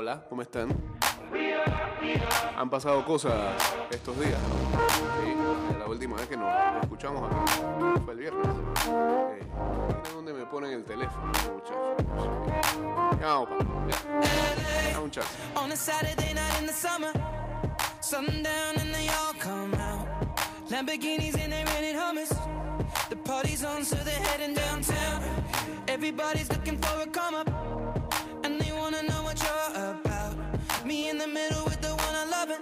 Hola, ¿cómo están? Han pasado cosas estos días. Sí, la última vez que nos escuchamos acá fue el viernes. Eh, dónde me ponen el teléfono, muchachos. Ya vamos. Ya. Da un. On a Saturday night in the summer, sundown and they all come out. Lamborghinis and they rented hummus. The party's on, so they're heading downtown. Everybody's looking for a come up, In the middle with the one I love it.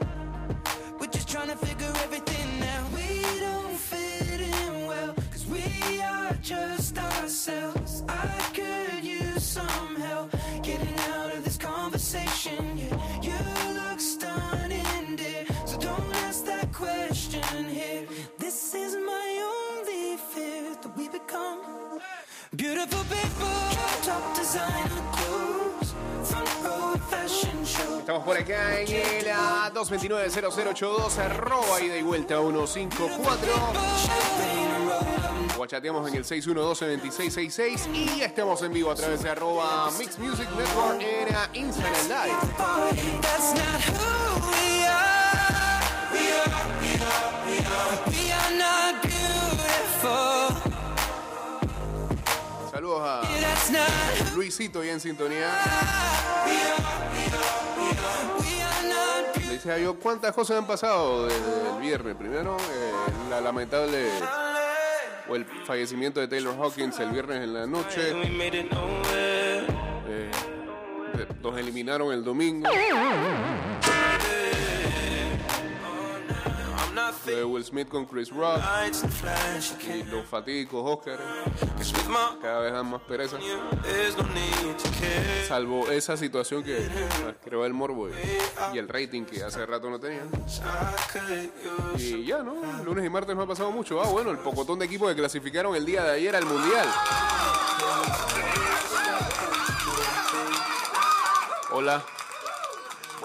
We're just trying to figure everything out. We don't fit in well, cause we are just ourselves. I could use some help getting out of this conversation. Yeah, you look stunning, dear. So don't ask that question here. This is my only fear that we become beautiful people. Top designer Estamos por acá en el ah, 229-0082, arroba ida y vuelta 154. Champagne roll O chateamos en el 612-2666 y estamos en vivo a través de arroba Mix Music Network en Instagram Live. Saludos a Luisito y en sintonía. Le decía yo, ¿cuántas cosas han pasado desde el viernes? Primero, eh, la lamentable o el fallecimiento de Taylor Hawkins el viernes en la noche. Eh, los eliminaron el domingo. De. Will Smith con Chris Rock y los with my cada vez dan más pereza. Salvo esa situación que creó el morbo y, el rating que hace rato no tenían. Y ya, ¿no? Lunes y martes no ha pasado mucho. Ah, bueno, el pocotón de equipos que clasificaron el día de ayer al Mundial. Hola.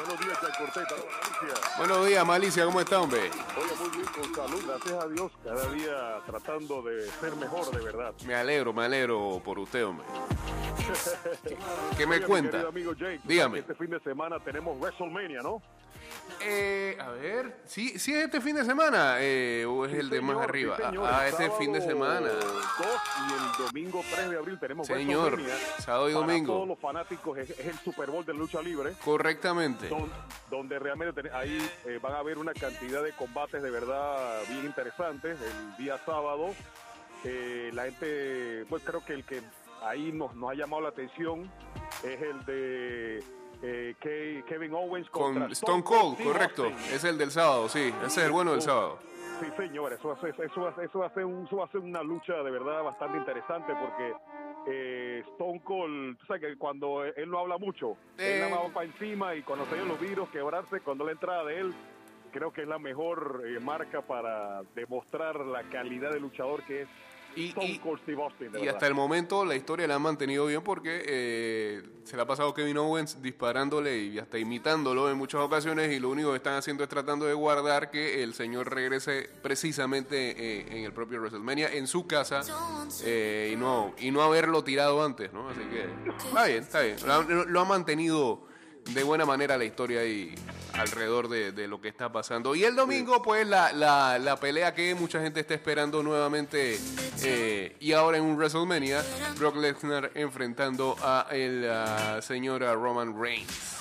Buenos días, Jack Corteta. Alicia. Buenos días, Malicia. ¿Cómo está, hombre? Oye, muy bien, con salud, gracias a Dios. Cada día tratando de ser mejor, de verdad. Me alegro, me alegro por usted, hombre. ¿Qué me Oye, cuenta? amigo Jake, Dígame. Este fin de semana tenemos WrestleMania, ¿no? Eh, a ver, ¿sí, ¿sí es este fin de semana eh, o es el de más arriba? sí, señor, ah, el este fin de semana. 2 y el domingo 3 de abril tenemos Señor, sábado y Para domingo. todos los fanáticos es, es el Super Bowl de lucha libre. Correctamente. don- donde realmente ten- ahí eh, van a haber una cantidad de combates de verdad bien interesantes el día sábado. Eh, la gente, pues creo que el que ahí nos, nos ha llamado la atención es el de eh, Ke- Kevin Owens contra Con Stone Cold, Steve correcto. Austin. Es el del sábado, sí. Ese es el bueno del sábado. Sí, señor, eso va, a ser, eso, va a ser- eso va a ser un- eso va a ser una lucha de verdad bastante interesante porque eh, Stone Cold, tú sabes que cuando él no habla mucho, Eh. él más va para encima y cuando se los virus quebrarse, cuando la entrada de él, creo que es la mejor eh, marca para demostrar la calidad de luchador que es Y, y- Cold Steve Austin. de y verdad. hasta el momento la historia la han mantenido bien porque eh, se le ha pasado Kevin Owens disparándole y hasta imitándolo en muchas ocasiones y lo único que están haciendo es tratando de guardar que el señor regrese precisamente eh, en el propio WrestleMania en su casa eh, y no y no haberlo tirado antes, ¿no? Así que está bien, está bien. Lo ha mantenido de buena manera la historia y alrededor de, de lo que está pasando. Y el domingo, pues, la, la, la pelea que mucha gente está esperando nuevamente eh, y ahora en un WrestleMania, Brock Lesnar enfrentando a el ah, señor ah, Roman Reigns.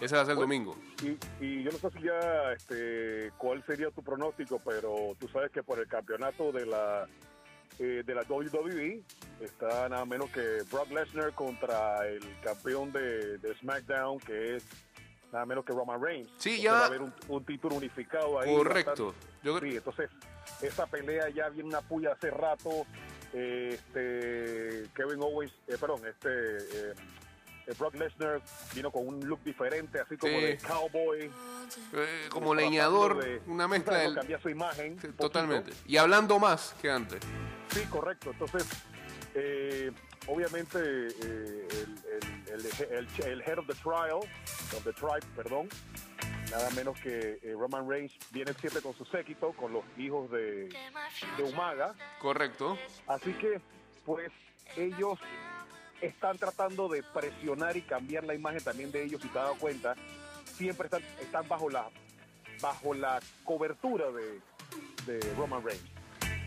Ese va a ser el domingo. Y, y yo no sé si ya, este, cuál sería tu pronóstico, pero tú sabes que por el campeonato de la eh, de la WWE está nada menos que Brock Lesnar contra el campeón de, de SmackDown, que es nada menos que Roman Reigns. Sí, Entonces ya- Va a haber un, un título unificado ahí. Correcto. Yo Sí, entonces esa pelea ya viene una puya hace rato. Este Kevin Owens, eh, perdón, este eh, Brock Lesnar vino con un look diferente, así como Sí. de cowboy. eh, como leñador, de- una mezcla del... Cambiar su imagen. Totalmente. Y hablando más que antes. Sí, correcto. Entonces, eh, obviamente, eh, el, el, el, el- el head of the trial, of the tribe, perdón, nada menos que eh, Roman Reigns viene siempre con su séquito, con los hijos de, de Umaga. Correcto. Así que, pues, ellos están tratando de presionar y cambiar la imagen también de ellos, si te has dado cuenta, siempre están, están bajo la bajo la cobertura de, de Roman Reigns.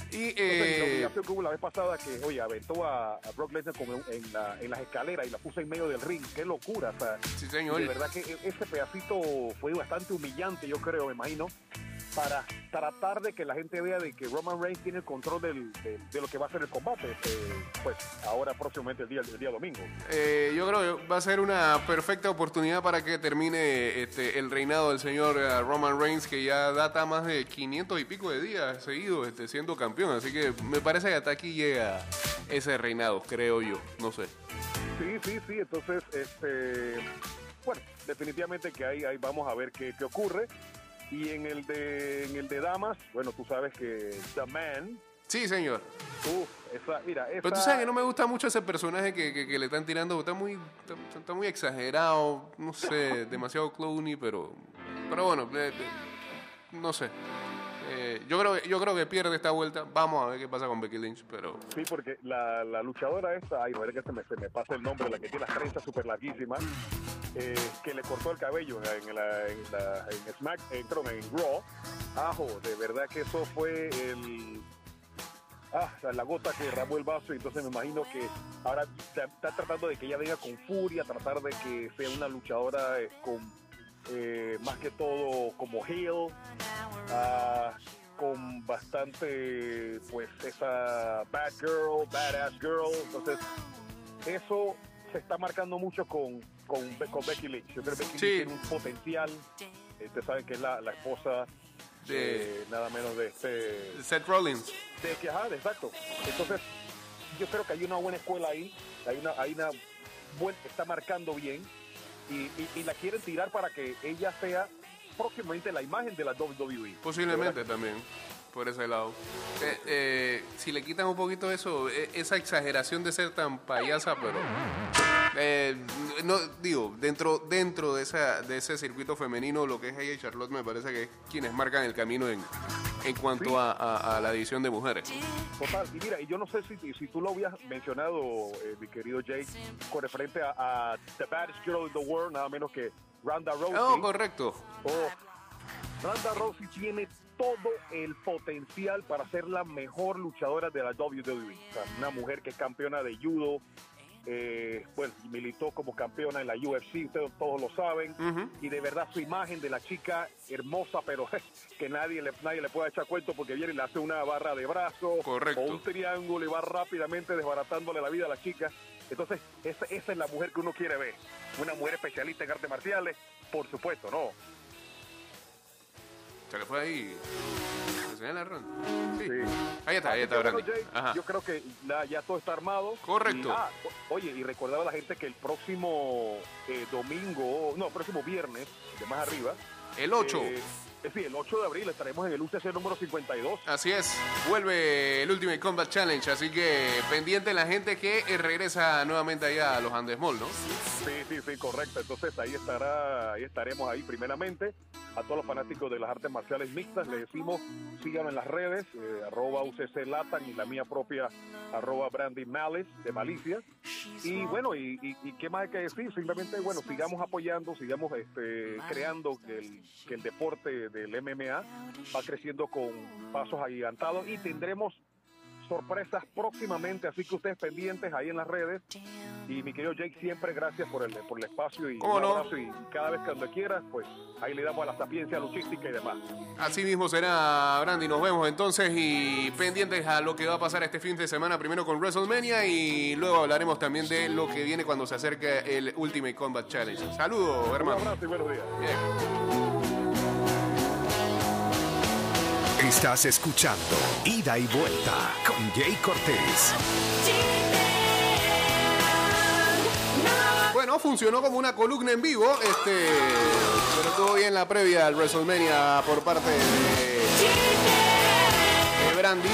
Y Entonces, eh, la que hubo la vez pasada que, oye, aventó a, a Brock Lesnar como la- en las escaleras y la puso en medio del ring. Qué locura. O sea, sí, señor. de verdad que e- ese pedacito fue bastante humillante, yo creo, me imagino, para tratar de que la gente vea de que Roman Reigns tiene el control del- de, de lo que va a ser el combate, este, pues ahora próximamente el día, el día domingo. Eh, yo creo que va a ser una perfecta oportunidad para que termine este, el reinado del señor eh, Roman Reigns, que ya data más de 500 y pico de días seguidos este, siendo campeón. Así que me parece que hasta aquí llega ese reinado, creo yo. No sé. Sí, sí, sí, entonces, este, bueno, definitivamente que ahí, ahí vamos a ver qué, qué ocurre. Y en el de en el de damas, bueno, tú sabes que The Man, Sí, señor. uf, esa, mira, esa, Pero tú sabes que no me gusta mucho ese personaje que, que- que le están tirando. Está muy, está, está muy exagerado, no sé, demasiado clowny, pero, pero bueno, eh, eh, no sé. Eh, yo, creo, yo creo que pierde esta vuelta. Vamos a ver qué pasa con Becky Lynch, pero Sí, porque la, luchadora esta, ay, es que se me, se me pasa el nombre, la que tiene las trenzas súper larguísimas, eh, que le cortó el cabello en, la, en, Smack, en, en Raw, ajo, de verdad que eso fue el... Ah, la gota que derramó el vaso, y entonces me imagino que ahora está, está tratando de que ella venga con furia, tratar de que sea una luchadora eh, con eh, más que todo como heel, ah, con bastante, pues, esa bad girl, badass girl. Entonces, eso se está marcando mucho con, con, Be- con Becky Lynch. Yo creo que Becky Sí. Lynch tiene un potencial. Eh, Ustedes saben que es la, la esposa De- de nada menos de este. Seth Rollins. De que, ajá, exacto. Entonces, yo creo que hay una buena escuela ahí. Hay una, hay una buen, está marcando bien. Y, y- y la quieren tirar para que ella sea próximamente la imagen de la WWE. Posiblemente también, por ese lado. Eh, eh, si le quitan un poquito eso, eh, esa exageración de ser tan payasa, pero... eh, no, digo, dentro, dentro de, esa, de ese circuito femenino, lo que es ella y Charlotte me parece que es quienes marcan el camino en, en cuanto a, a- a la división de mujeres. Total, y mira, y yo no sé si, si tú lo habías mencionado, eh, mi querido Jake, con referente a, a The Baddest Girl in the World, nada menos que Ronda Rousey. Oh, correcto. Oh, Ronda Rousey tiene todo el potencial para ser la mejor luchadora de la WWE. O sea, una mujer que es campeona de judo, eh, pues militó como campeona en la UFC, ustedes todos lo saben, y de verdad su imagen de la chica hermosa, pero que nadie le, nadie le puede echar cuento porque viene y le hace una barra de brazos Correcto. o un triángulo y va rápidamente desbaratándole la vida a la chica. Entonces, esa, esa es la mujer que uno quiere ver. Una mujer especialista en artes marciales, por supuesto, ¿no? Se le fue ahí. Ahí está, ahí está, bueno, Brandy. Jay, Ajá. Yo creo que la- ya todo está armado. Correcto. Y, ah, oye, y recordaba a la gente que el próximo eh, domingo, no, próximo viernes, de más arriba. El 8. eh, eh, sí, el 8 de abril estaremos en el UCC número 52. Así es, vuelve el Ultimate Combat Challenge, así que pendiente la gente que eh, regresa nuevamente allá a los Andes Mall, ¿no? Sí, sí, sí, correcto. Entonces ahí estará, ahí estaremos ahí primeramente. A todos los fanáticos de las artes marciales mixtas les decimos, síganme en las redes, eh, arroba UCC Latan y la mía propia, arroba Brandy Malice de Malicia. Y bueno, y, y- y qué más hay que decir? Simplemente, bueno, sigamos apoyando, sigamos este, creando que el, que el deporte del MMA va creciendo con pasos agigantados y tendremos sorpresas próximamente, así que ustedes pendientes ahí en las redes. Y mi querido Jake, siempre gracias por el, por el espacio y cada vez que cuando quieras, pues ahí le damos a la sapiencia luchística y demás. Así mismo será, Brandy, nos vemos entonces y pendientes a lo que va a pasar este fin de semana, primero con WrestleMania y luego hablaremos también de lo que viene cuando se acerque el Ultimate Combat Challenge. Saludos, Un hermano. abrazo y buenos días. Bien. Estás escuchando Ida y Vuelta con Jay Cortés. Bueno, funcionó como una columna en vivo, este, pero todo bien la previa al WrestleMania por parte de, de Brandy.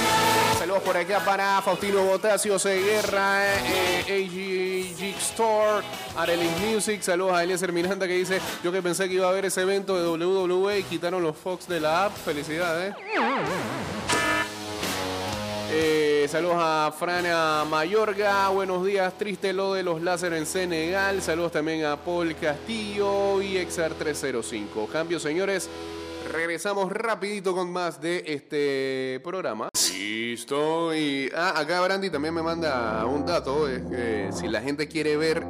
Saludos por acá para Faustino Botasio Seguerra, eh, AG Geek Store, Arelink Music. Saludos a Eliezer Miranda que dice: Yo que pensé que iba a haber ese evento de WWE y quitaron los Fox de la app. Felicidades. Eh, saludos a Frana Mayorga. Buenos días. Triste lo de los láser en Senegal. Saludos también a Paul Castillo y Exar 305. Cambio, señores. Regresamos rapidito con más de este programa. Listo. Y ah, acá Brandy también me manda un dato. Es que si la gente quiere ver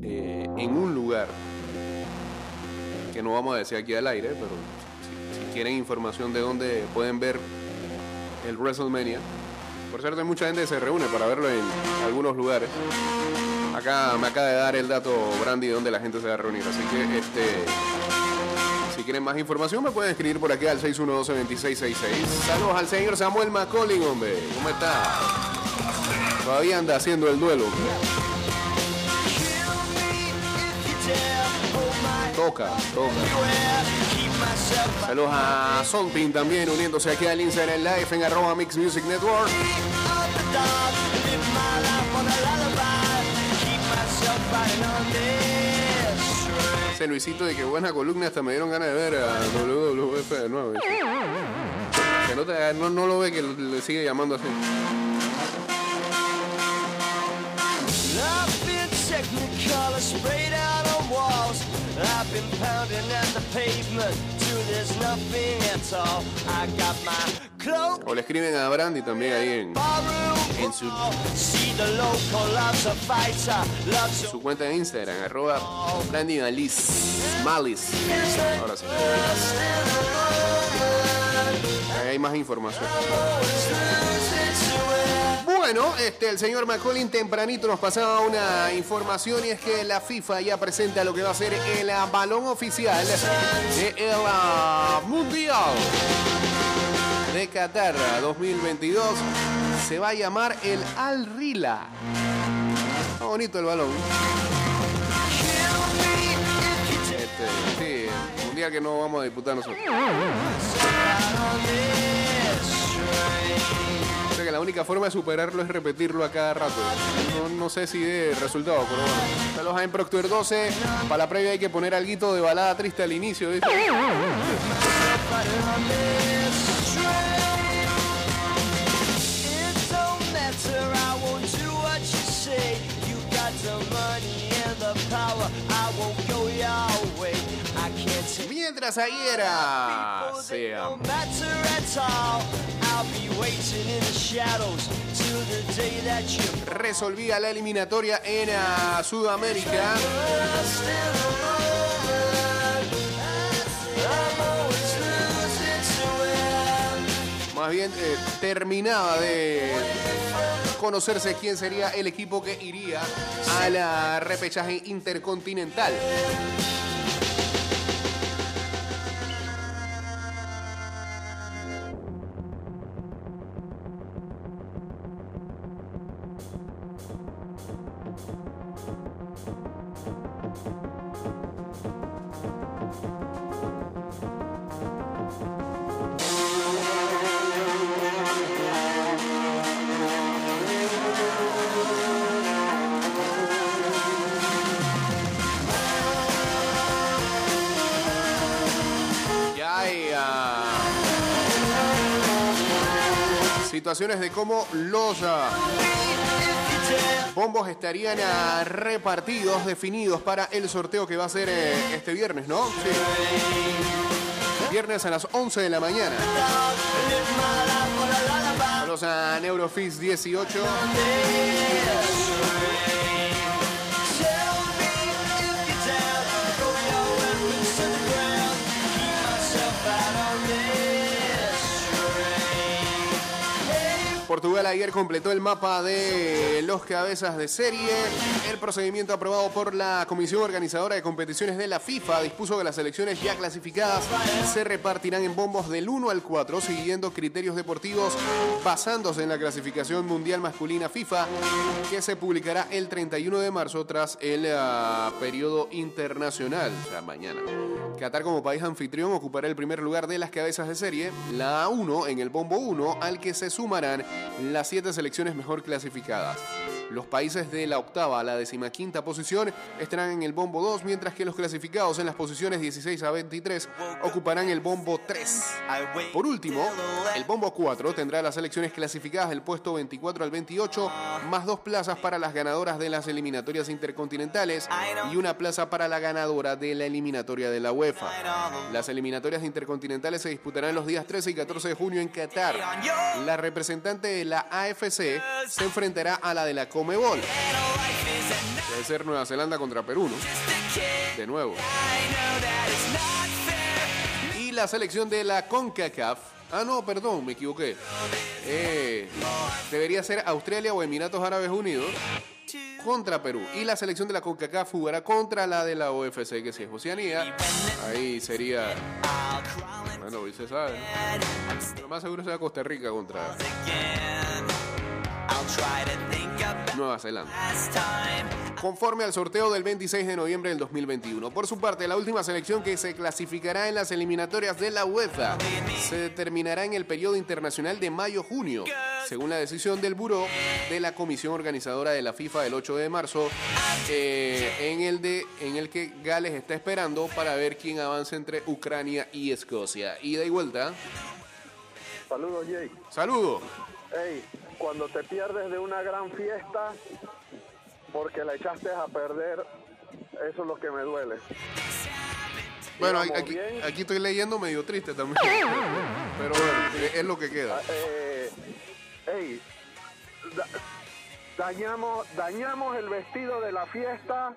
eh, en un lugar, que no vamos a decir aquí al aire, pero si, si quieren información de dónde pueden ver el WrestleMania. Por cierto, mucha gente se reúne para verlo en algunos lugares. Acá me acaba de dar el dato Brandy de dónde la gente se va a reunir. Así que este. Si quieren más información me pueden escribir por aquí al 612-2666. Saludos al señor Samuel McCollin, hombre. ¿Cómo está? Todavía anda haciendo el duelo. Toca, toca. Saludos a Sonpin también uniéndose aquí al Instagram Live en arroba Mix Music Network. Ese Luisito de que buena columna hasta me dieron ganas de ver a WWF de nuevo. Que no, te- no- no lo ve que le sigue llamando así. I've been technicolor sprayed out on walls. I've been pounding at the pavement till there's nothing at all. I got my cloak. O le escriben a Brandy también ahí en En su- su cuenta de Instagram, arroba Brandy Malice. Ahora sí. Ahí hay más información. Bueno, este, el señor McCollin tempranito nos pasaba una información y es que la FIFA ya presenta lo que va a ser el balón oficial del ah, Mundial de Qatar 2022. Se va a llamar el Al Rila. Está bonito el balón. Este, sí, mundial que no vamos a disputar nosotros. Creo que la única forma de superarlo es repetirlo a cada rato. No, no sé si de resultado, pero bueno. Saludos a en Proctor 12. Para la previa hay que poner algo de balada triste al inicio. ¿viste? Day that you Resolvía la eliminatoria en ah, Sudamérica. Más bien eh, terminaba de conocerse quién sería el equipo que iría a la repechaje intercontinental. Situaciones de cómo los ah, bombos estarían ah, repartidos, definidos para el sorteo que va a ser eh, este viernes, ¿no? Sí. Viernes a las 11 de la mañana. Saludos a Neurofix 18. Portugal ayer completó el mapa de los cabezas de serie. El procedimiento aprobado por la Comisión Organizadora de Competiciones de la FIFA dispuso que las selecciones ya clasificadas se repartirán en bombos del 1 al 4 siguiendo criterios deportivos basándose en la clasificación mundial masculina FIFA que se publicará el 31 de marzo tras el ah, periodo internacional, mañana. Qatar como país anfitrión ocupará el primer lugar de las cabezas de serie, la A1 en el bombo 1, al que se sumarán las siete selecciones mejor clasificadas. Los países de la octava a la decimaquinta posición estarán en el bombo 2, mientras que los clasificados en las posiciones 16 a 23 ocuparán el bombo 3. Por último, el bombo 4 tendrá las selecciones clasificadas del puesto 24 al 28, más dos plazas para las ganadoras de las eliminatorias intercontinentales y una plaza para la ganadora de la eliminatoria de la UEFA. Las eliminatorias intercontinentales se disputarán los días 13 y 14 de junio en Qatar. La representante de la AFC se enfrentará a la de la Comebol. Debe ser Nueva Zelanda contra Perú, ¿no? De nuevo. Y la selección de la CONCACAF. Ah, no, perdón, me equivoqué. Eh, debería ser Australia o Emiratos Árabes Unidos contra Perú. Y la selección de la CONCACAF jugará contra la de la OFC, que si es Oceanía. Ahí sería. Bueno, hoy se sabe. Lo más seguro será Costa Rica contra Nueva Zelanda. Conforme al sorteo del 26 de noviembre del 2021. Por su parte, la última selección que se clasificará en las eliminatorias de la UEFA se determinará en el periodo internacional de mayo-junio, según la decisión del Buró de la Comisión Organizadora de la FIFA del 8 de marzo, eh, en, el de, en el que Gales está esperando para ver quién avanza entre Ucrania y Escocia. Ida y vuelta. Saludos, Jay. Saludo. Hey, cuando te pierdes de una gran fiesta porque la echaste a perder, eso es lo que me duele. Bueno, aquí, estoy leyendo medio triste también. Pero bueno, es lo que queda. Eh, hey, da- dañamos, dañamos el vestido de la fiesta,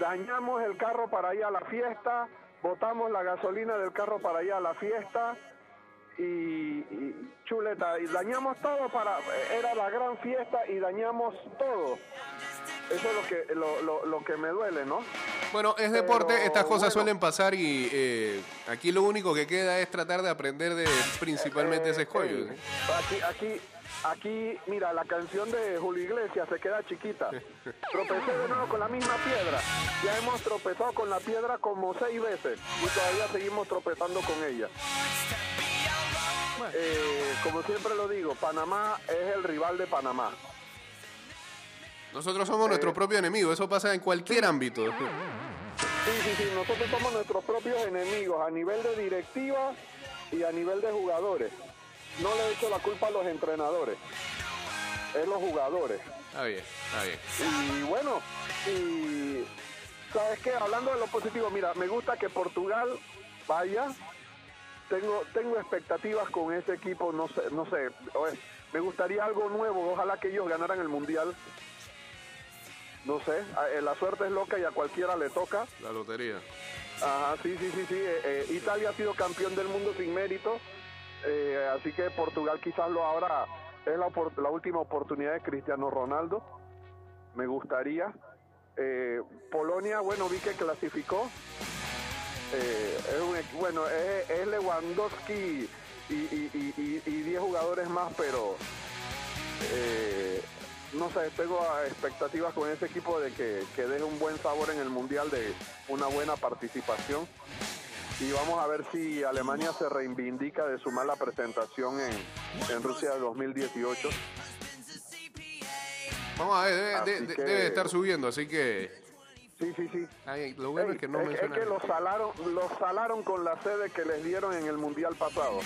dañamos el carro para ir a la fiesta, botamos la gasolina del carro para ir a la fiesta y, y chuleta, y dañamos todo para, era la gran fiesta y dañamos todo. Eso es lo que, lo, lo- lo que me duele, ¿no? Bueno, es deporte, Pero, estas cosas bueno. suelen pasar y eh, aquí lo único que queda es tratar de aprender de principalmente ese escollo. Eh, Aquí, aquí, aquí, mira, la canción de Julio Iglesias se queda chiquita. Tropecé de nuevo con la misma piedra. Ya hemos tropezado con la piedra como seis veces y todavía seguimos tropezando con ella. Eh, como siempre lo digo, Panamá es el rival de Panamá. Nosotros somos nuestro propio enemigo, eso pasa en cualquier ámbito. Sí, sí, sí, nosotros somos nuestros propios enemigos a nivel de directiva y a nivel de jugadores. No le echo la culpa a los entrenadores, es los jugadores. Está bien, está bien. Y bueno, y sabes qué, hablando de lo positivo, mira, me gusta que Portugal vaya. Tengo, tengo expectativas con ese equipo, no sé, no sé, me gustaría algo nuevo, ojalá que ellos ganaran el mundial. No sé, eh, la suerte es loca y a cualquiera le toca. La lotería. Ajá, sí, sí, sí, sí. eh, eh, Italia ha sido campeón del mundo sin mérito, eh, así que Portugal quizás lo ahora es la, última oportunidad de Cristiano Ronaldo. Me gustaría. Polonia, bueno, vi que clasificó. Eh, es un bueno, es, es Lewandowski y, y, y, y- y 10 jugadores más, pero eh, no sé, tengo expectativas con ese equipo de que, que deje un buen sabor en el Mundial, de una buena participación. Y vamos a ver si Alemania se reivindica de su mala presentación en, en Rusia 2018. Vamos a ver, debe, de- de- que- debe estar subiendo, así que... Sí, sí, sí. ay, lo bueno Ey, es que no es, es que los salaron, los salaron con la sede que les dieron en el Mundial pasado.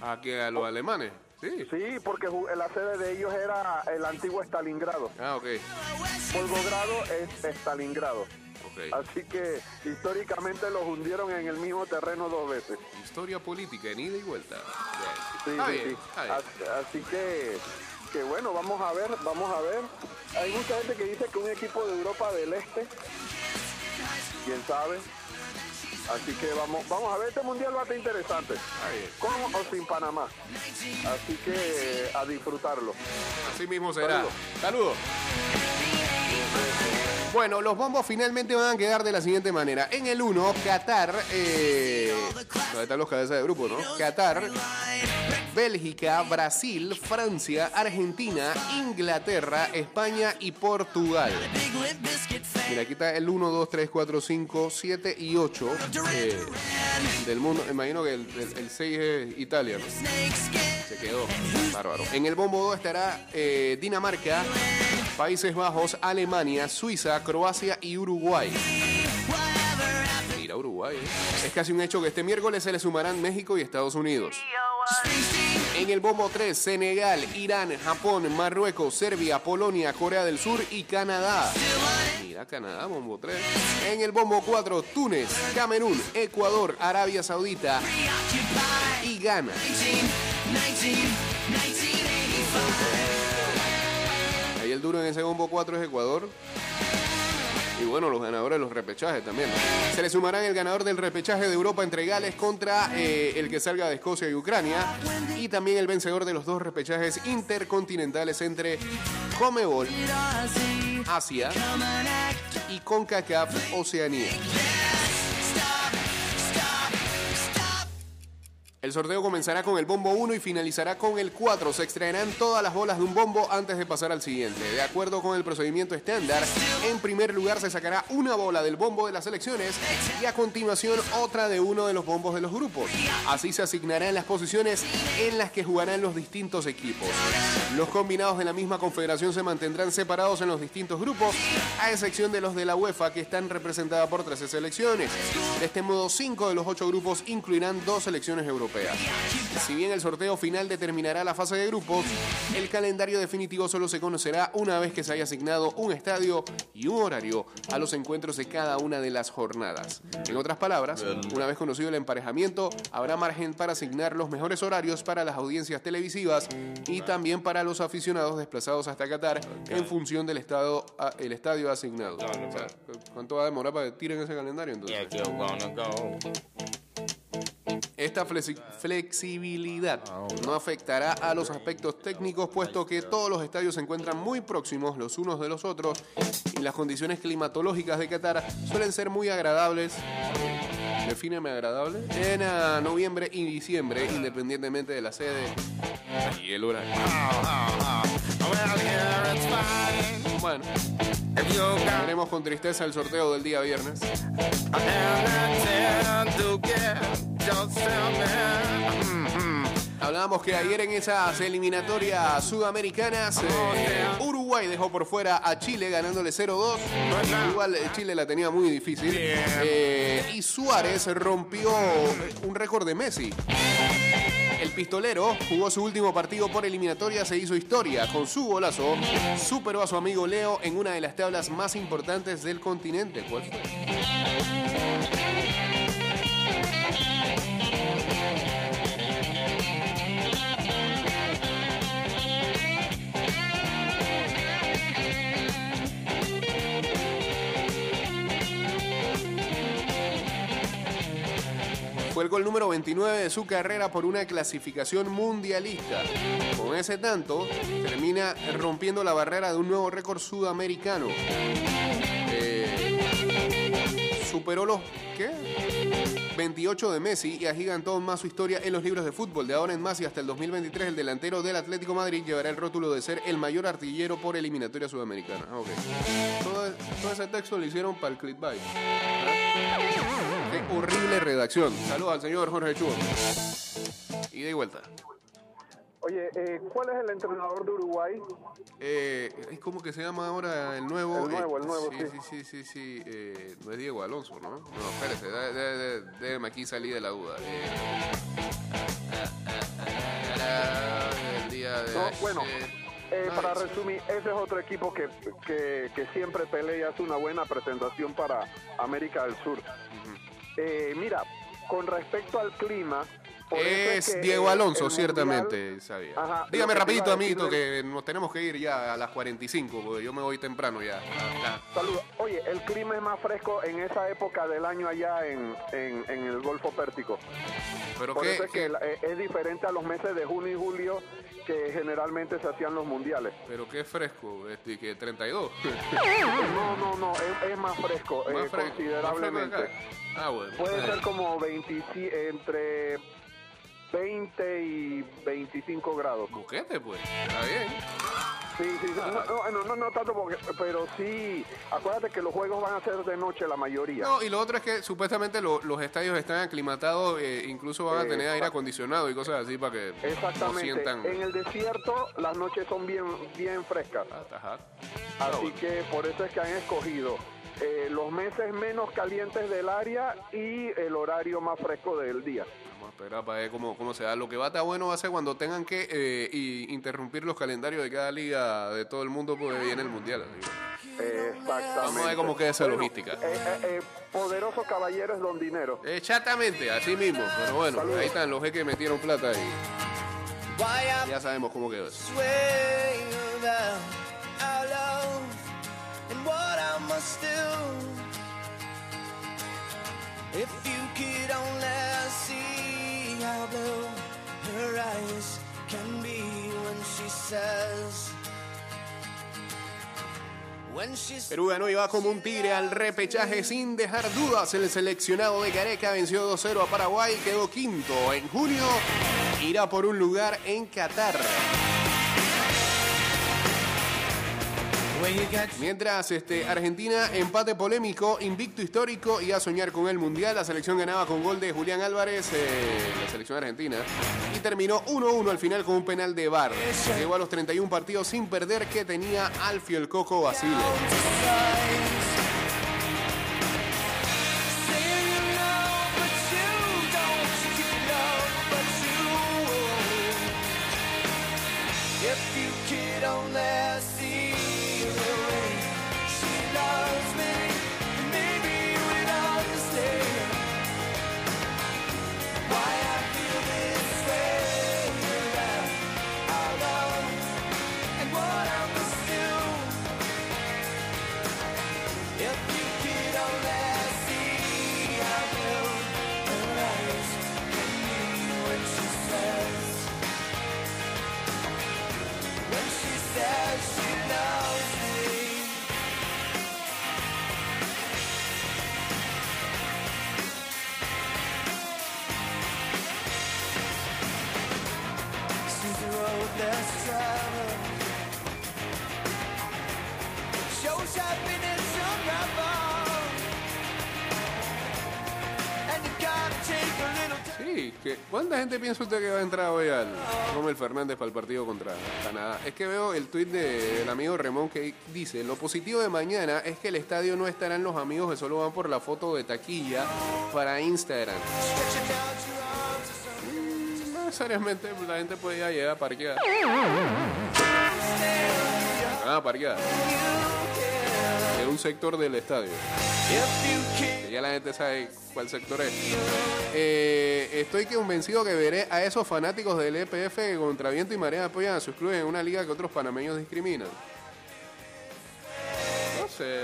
¿A, que ¿A los alemanes? Sí. Sí, porque la sede de ellos era el antiguo Stalingrado. Ah, ok. Polvogrado es Stalingrado. ok. Así que históricamente los hundieron en el mismo terreno dos veces. Historia política en ida y vuelta. Sí. Está sí, bien, sí. así que, que bueno, vamos a ver, vamos a ver. Hay mucha gente que dice que un equipo de Europa del Este, quién sabe. Así que vamos, vamos a ver, este mundial va a estar interesante. Con o sin Panamá. Así que a disfrutarlo. Así mismo será. Saludos. Saludos. Bueno, los bombos finalmente van a quedar de la siguiente manera. En el 1, Qatar. Eh, ¿Dónde están los cabezas de grupo, no? Qatar, Bélgica, Brasil, Francia, Argentina, Inglaterra, España y Portugal. Mira, aquí está el 1, 2, 3, 4, 5, 7 y 8 eh, del mundo. Imagino que el, el- el 6 es Italia. ¿no? Se quedó. Bárbaro. En el bombo 2 estará eh, Dinamarca, Países Bajos, Alemania, Suiza, Croacia y Uruguay. Mira, Uruguay. ¿eh? Es casi un hecho que este miércoles se le sumarán México y Estados Unidos. En el bombo 3, Senegal, Irán, Japón, Marruecos, Serbia, Polonia, Corea del Sur y Canadá. Mira, Canadá, bombo 3. En el bombo 4, Túnez, Camerún, Ecuador, Arabia Saudita y Ghana. Ahí el duro en ese bombo 4 es Ecuador. Y bueno, los ganadores de los repechajes también. Se le sumarán el ganador del repechaje de Europa entre Gales contra eh, el que salga de Escocia y Ucrania. Y también el vencedor de los dos repechajes intercontinentales entre Comebol, Asia y CONCACAF, Oceanía. El sorteo comenzará con el bombo 1 y finalizará con el 4. Se extraerán todas las bolas de un bombo antes de pasar al siguiente. De acuerdo con el procedimiento estándar, en primer lugar se sacará una bola del bombo de las selecciones y a continuación otra de uno de los bombos de los grupos. Así se asignarán las posiciones en las que jugarán los distintos equipos. Los combinados de la misma confederación se mantendrán separados en los distintos grupos, a excepción de los de la UEFA que están representadas por 13 selecciones. De este modo, 5 de los 8 grupos incluirán dos selecciones europeas. Si bien el sorteo final determinará la fase de grupos, el calendario definitivo solo se conocerá una vez que se haya asignado un estadio y un horario a los encuentros de cada una de las jornadas. En otras palabras, una vez conocido el emparejamiento, habrá margen para asignar los mejores horarios para las audiencias televisivas y también para los aficionados desplazados hasta Qatar en función del estado, a- el estadio asignado. O sea, ¿Cuánto va a demorar para que tiren ese calendario entonces? Esta flexi- flexibilidad no afectará a los aspectos técnicos, puesto que todos los estadios se encuentran muy próximos los unos de los otros y las condiciones climatológicas de Qatar suelen ser muy agradables. Defíneme agradable. En ah, noviembre y diciembre, independientemente de la sede y el horario. Bueno, veremos con tristeza el sorteo del día viernes. Me. Mhm. Hablábamos que ayer en esas eliminatorias sudamericanas, eh, Uruguay dejó por fuera a Chile ganándole 0-2. Igual eh, Chile la tenía muy difícil. Eh, y Suárez rompió un récord de Messi. El pistolero jugó su último partido por eliminatoria, se hizo historia. Con su golazo, superó a su amigo Leo en una de las tablas más importantes del continente. ¿Cuál fue? El gol número 29 de su carrera por una clasificación mundialista. Con ese tanto, termina rompiendo la barrera de un nuevo récord sudamericano. Eh, superó los ¿qué? 28 de Messi y agigantó más su historia en los libros de fútbol. De ahora en más y hasta el 2023, el delantero del Atlético Madrid llevará el rótulo de ser el mayor artillero por eliminatoria sudamericana. Ah, ok. Todo, todo ese texto lo hicieron para el clickbait. Qué horrible redacción. Saludos al señor Jorge Chuo. Y de vuelta. Oye, eh, ¿cuál es el entrenador de Uruguay? Eh, ay, ¿Cómo que se llama ahora el nuevo? El nuevo, Eh, el nuevo, sí. sí. Sí, sí, sí, eh, no es Diego Alonso, ¿no? No, espérese, dé- déjeme aquí salir de la duda. Eh, el día de No, bueno. Eh, para resumir, ese es otro equipo que, que, que siempre pelea y hace una buena presentación para América del Sur. Eh, mira, con respecto al clima... Es Diego Alonso, ciertamente, sabía. Ajá, Dígame rapidito, amiguito, que nos tenemos que ir ya a las 45, porque yo me voy temprano ya. Saludos. Oye, el clima es más fresco en esa época del año allá en, en, en el Golfo Pérsico. Pero Por qué, eso es qué- que eh, es diferente a los meses de junio y julio que generalmente se hacían los mundiales. pero qué fresco, este, que 32. No, no, no, es, es más fresco, eh, Más fresco considerablemente. Ah, bueno. Puede Eh, ser como 25, entre 20 y 25 grados. Buquete, pues. Está bien. Sí, sí. No, no, no, no tanto porque, pero sí, acuérdate que los juegos van a ser de noche la mayoría. No, y lo otro es que supuestamente lo- los estadios están aclimatados, eh, incluso van a tener aire acondicionado y cosas así para que no Exactamente. sientan... En el desierto las noches son bien, bien frescas. Ajá. Así que por eso es que han escogido eh, los meses menos calientes del área y el horario más fresco del día. Vamos a esperar para ver cómo, cómo se da. Lo que va a estar bueno va a ser cuando tengan que eh, y interrumpir los calendarios de cada liga de todo el mundo porque viene el mundial. Exactamente. Vamos a ver cómo queda esa Bueno, logística. eh, eh, eh, poderosos caballeros don dinero. Exactamente, así mismo. Pero bueno, Saludos. ahí están los que metieron plata y ya sabemos cómo quedó eso. If you could only Perú ganó y va como un tigre al repechaje sin dejar dudas. El seleccionado de Careca venció 2-0 a Paraguay, quedó quinto. En junio irá por un lugar en Qatar. Mientras este, Argentina empate polémico, invicto histórico y a soñar con el Mundial. La selección ganaba con gol de Julián Álvarez, eh, la selección argentina, y terminó 1-1 al final con un penal de VAR. Llegó a los 31 partidos sin perder que tenía Alfio el Coco Basile. ¿Cuánta gente piensa usted que va a entrar hoy al Rommel Fernández para el partido contra Canadá? Es que veo el tuit de- del amigo Remón que dice, lo positivo de mañana es que el estadio no estarán los amigos que solo van por la foto de taquilla para Instagram. Mm, No necesariamente la gente ya llegar a parquear. Ah, parquear. Un sector del estadio. Ya la gente sabe cuál sector es. Eh, estoy convencido que veré a esos fanáticos del EPF que contra viento y marea apoyan a sus clubes en una liga que otros panameños discriminan. No sé.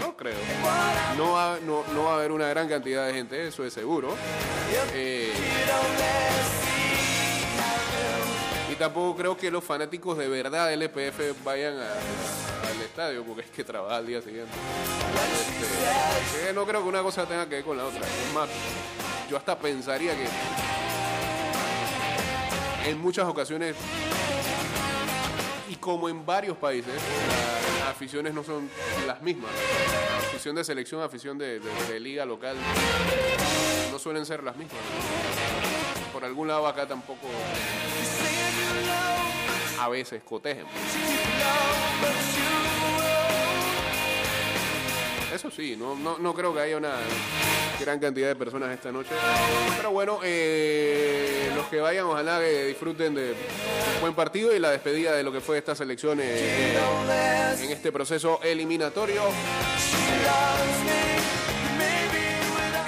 No creo. No va, no, no va a haber una gran cantidad de gente, eso es seguro. Eh, tampoco creo que los fanáticos de verdad del EPF vayan al estadio porque hay que trabajar al día siguiente. Este, no creo que una cosa tenga que ver con la otra. Es más, yo hasta pensaría que en muchas ocasiones y como en varios países, la- las aficiones no son las mismas. Afición de selección, afición de liga local, no suelen ser las mismas. Por algún lado acá tampoco a veces cotejen. Eso sí, no, no, no creo que haya una gran cantidad de personas esta noche. Pero bueno, eh, los que vayan, ojalá que disfruten de un buen partido y la despedida de lo que fue esta selección eh, en este proceso eliminatorio.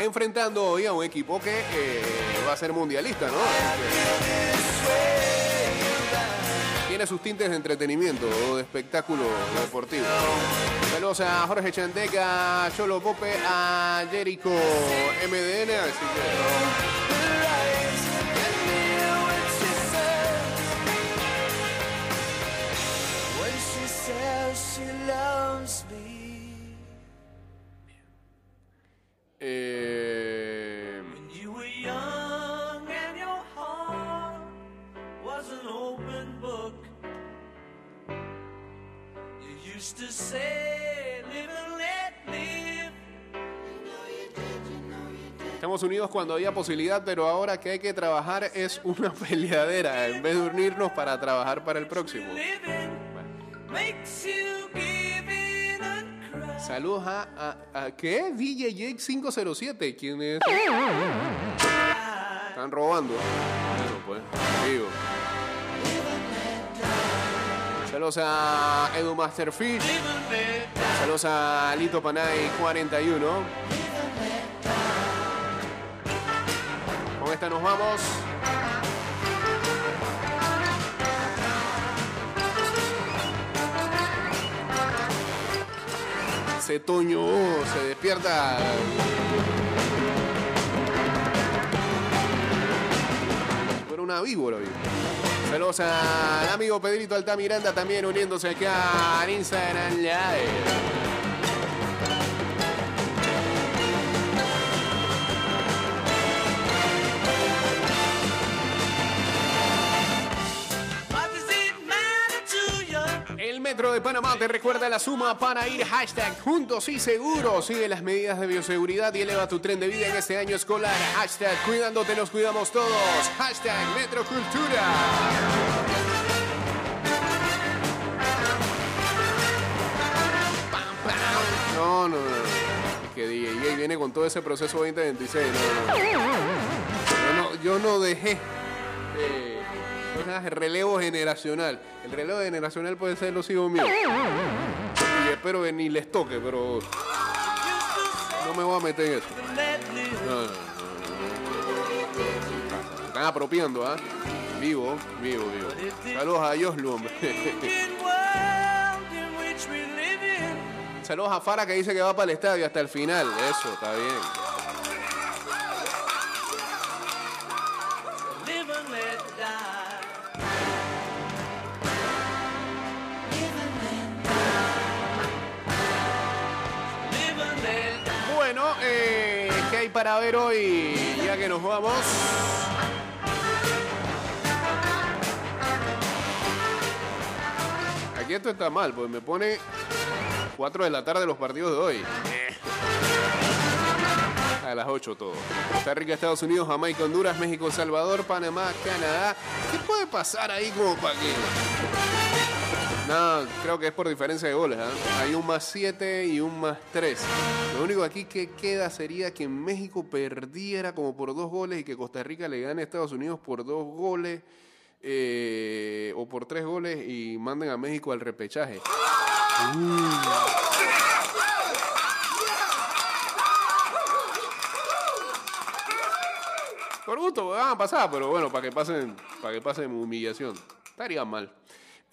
Enfrentando hoy a un equipo que eh, va a ser mundialista, ¿no? Tiene sus tintes de entretenimiento o de espectáculo deportivo. Saludos a Jorge Chanteca, a Cholo Pope, a Jericho MDN, así que eh, Estamos unidos cuando había posibilidad, pero ahora que hay que trabajar es una peleadera en vez de unirnos para trabajar para el próximo. Saludos a, a, a- ¿qué? DJ Jake 507, ¿quién es? Están robando. Bueno, pues, digo. Saludos a Edu Masterfish. Saludos a Lito Panay 41. Con esta nos vamos. Ese Toño se despierta. Pero una víbora, vivo. Saludos al amigo Pedrito Altamiranda también uniéndose acá en Instagram Live. Panamá te recuerda la suma para ir hashtag juntos y seguros. Sigue las medidas de bioseguridad y eleva tu tren de vida en este año escolar. Hashtag cuidándote nos cuidamos todos. Hashtag Metrocultura. No, no, no. Es que DJ viene con todo ese proceso 2026. No, no, no. Yo no, yo no dejé eh, de relevo generacional. El relevo generacional puede ser los hijos míos. Y espero que ni les toque, pero no me voy a meter en eso. Están apropiando, ¿ah? Vivo, vivo, vivo. Saludos a Yoslu, hombre. Saludos a Fara que dice que va para el estadio hasta el final. Eso, está bien. ¿Qué hay para ver hoy? Ya que nos vamos. Aquí esto está mal, pues me pone 4 de la tarde los partidos de hoy. A las 8 todo. Costa Rica, Estados Unidos, Jamaica, Honduras, México, Salvador, Panamá, Canadá. ¿Qué puede pasar ahí como para que... Creo que es por diferencia de goles. ¿ah? Hay un más 7 y un más 3. Lo único aquí que queda sería que México perdiera como por dos goles y que Costa Rica le gane a Estados Unidos por dos goles eh, o por tres goles y manden a México al repechaje. Por gusto, van a pasar, pero bueno, para que pasen, para que pasen humillación. Estaría mal.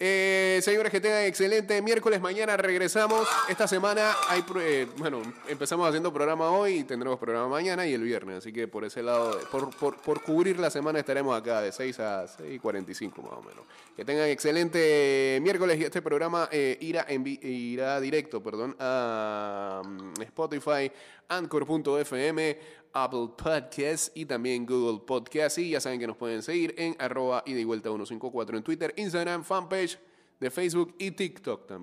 Eh, que tengan excelente miércoles. Mañana regresamos. Esta semana hay, eh, bueno, empezamos haciendo programa hoy y tendremos programa mañana y el viernes. Así que por ese lado, por, por, por cubrir la semana estaremos acá de 6 a 6 y 45 más o menos. Que tengan excelente miércoles y este programa eh, irá, irá directo, perdón, a mm, Spotify, Anchor.fm, Apple Podcasts y también Google Podcasts. Y ya saben que nos pueden seguir en arroba y vuelta 154 en Twitter, Instagram, fanpage de Facebook y TikTok también.